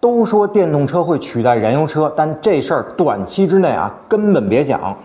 都说电动车会取代燃油车，但这事儿短期之内啊根本别想。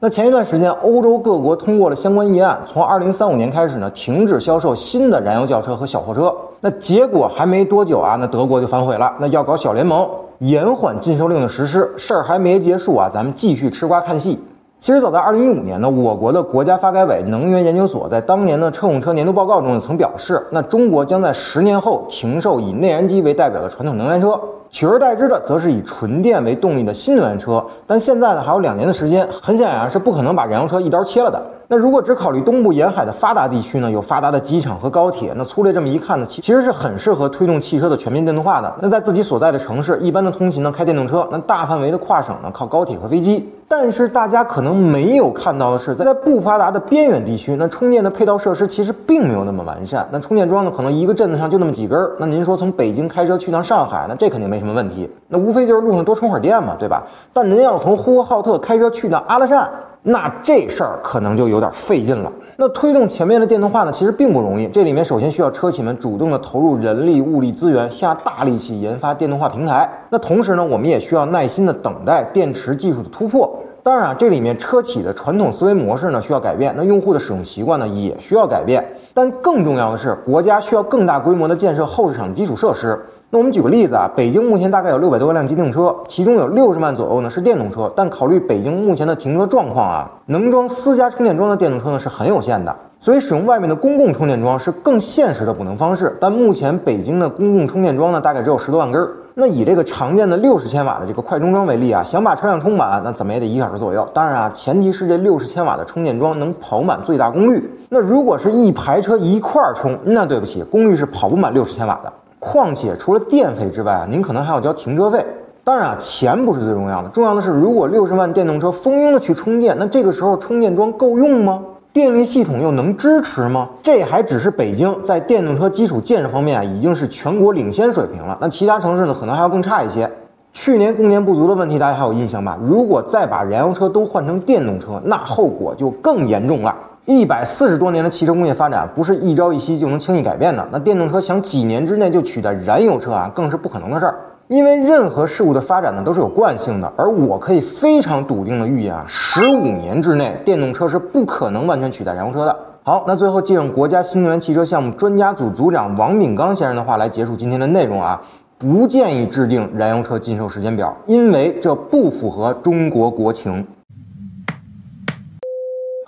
那前一段时间，欧洲各国通过了相关议案，从二零三五年开始呢，停止销售新的燃油轿车和小货车。那结果还没多久啊，那德国就反悔了，那要搞小联盟，延缓禁售令的实施。事儿还没结束啊，咱们继续吃瓜看戏。其实早在二零一五年呢，我国的国家发改委能源研究所在当年的乘用车年度报告中呢曾表示，那中国将在十年后停售以内燃机为代表的传统能源车，取而代之的则是以纯电为动力的新能源车。但现在呢，还有两年的时间，很显然是不可能把燃油车一刀切了的。那如果只考虑东部沿海的发达地区呢，有发达的机场和高铁，那粗略这么一看呢，其其实是很适合推动汽车的全面电动化的。那在自己所在的城市，一般的通勤呢开电动车，那大范围的跨省呢靠高铁和飞机。但是大家可能没有看到的是，在不发达的边远地区，那充电的配套设施其实并没有那么完善。那充电桩呢，可能一个镇子上就那么几根儿。那您说从北京开车去趟上海，那这肯定没什么问题。那无非就是路上多充会儿电嘛，对吧？但您要从呼和浩特开车去趟阿拉善。那这事儿可能就有点费劲了。那推动前面的电动化呢，其实并不容易。这里面首先需要车企们主动的投入人力、物力资源，下大力气研发电动化平台。那同时呢，我们也需要耐心的等待电池技术的突破。当然啊，这里面车企的传统思维模式呢需要改变，那用户的使用习惯呢也需要改变。但更重要的是，国家需要更大规模的建设后市场基础设施。那我们举个例子啊，北京目前大概有六百多万辆机动车，其中有六十万左右呢是电动车。但考虑北京目前的停车状况啊，能装私家充电桩的电动车呢是很有限的，所以使用外面的公共充电桩是更现实的补能方式。但目前北京的公共充电桩呢大概只有十多万根儿。那以这个常见的六十千瓦的这个快充桩为例啊，想把车辆充满，那怎么也得一个小时左右。当然啊，前提是这六十千瓦的充电桩能跑满最大功率。那如果是一排车一块儿充，那对不起，功率是跑不满六十千瓦的。况且除了电费之外啊，您可能还要交停车费。当然啊，钱不是最重要的，重要的是如果六十万电动车蜂拥的去充电，那这个时候充电桩够用吗？电力系统又能支持吗？这还只是北京在电动车基础建设方面啊，已经是全国领先水平了。那其他城市呢，可能还要更差一些。去年供电不足的问题，大家还有印象吧？如果再把燃油车都换成电动车，那后果就更严重了。一百四十多年的汽车工业发展不是一朝一夕就能轻易改变的。那电动车想几年之内就取代燃油车啊，更是不可能的事儿。因为任何事物的发展呢都是有惯性的，而我可以非常笃定的预言啊，十五年之内电动车是不可能完全取代燃油车的。好，那最后借用国家新能源汽车项目专家组组长王炳刚先生的话来结束今天的内容啊，不建议制定燃油车禁售时间表，因为这不符合中国国情。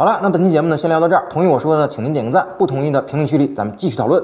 好了，那本期节目呢，先聊到这儿。同意我说的，请您点个赞；不同意的，评论区里咱们继续讨论。